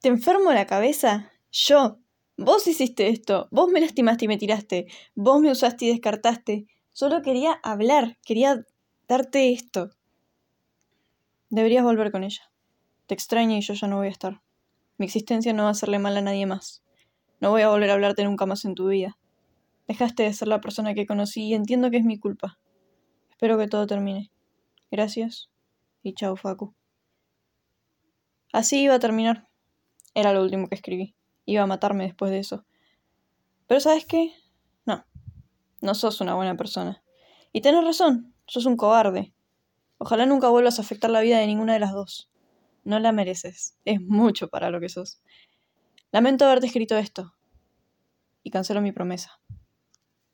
¿Te enfermo la cabeza? Yo. Vos hiciste esto. Vos me lastimaste y me tiraste. Vos me usaste y descartaste. Solo quería hablar. Quería darte esto. Deberías volver con ella. Te extraña y yo ya no voy a estar. Mi existencia no va a hacerle mal a nadie más. No voy a volver a hablarte nunca más en tu vida. Dejaste de ser la persona que conocí y entiendo que es mi culpa. Espero que todo termine. Gracias y chao, Facu. Así iba a terminar. Era lo último que escribí. Iba a matarme después de eso. Pero ¿sabes qué? No. No sos una buena persona. Y tenés razón, sos un cobarde. Ojalá nunca vuelvas a afectar la vida de ninguna de las dos. No la mereces. Es mucho para lo que sos. Lamento haberte escrito esto. Y cancelo mi promesa.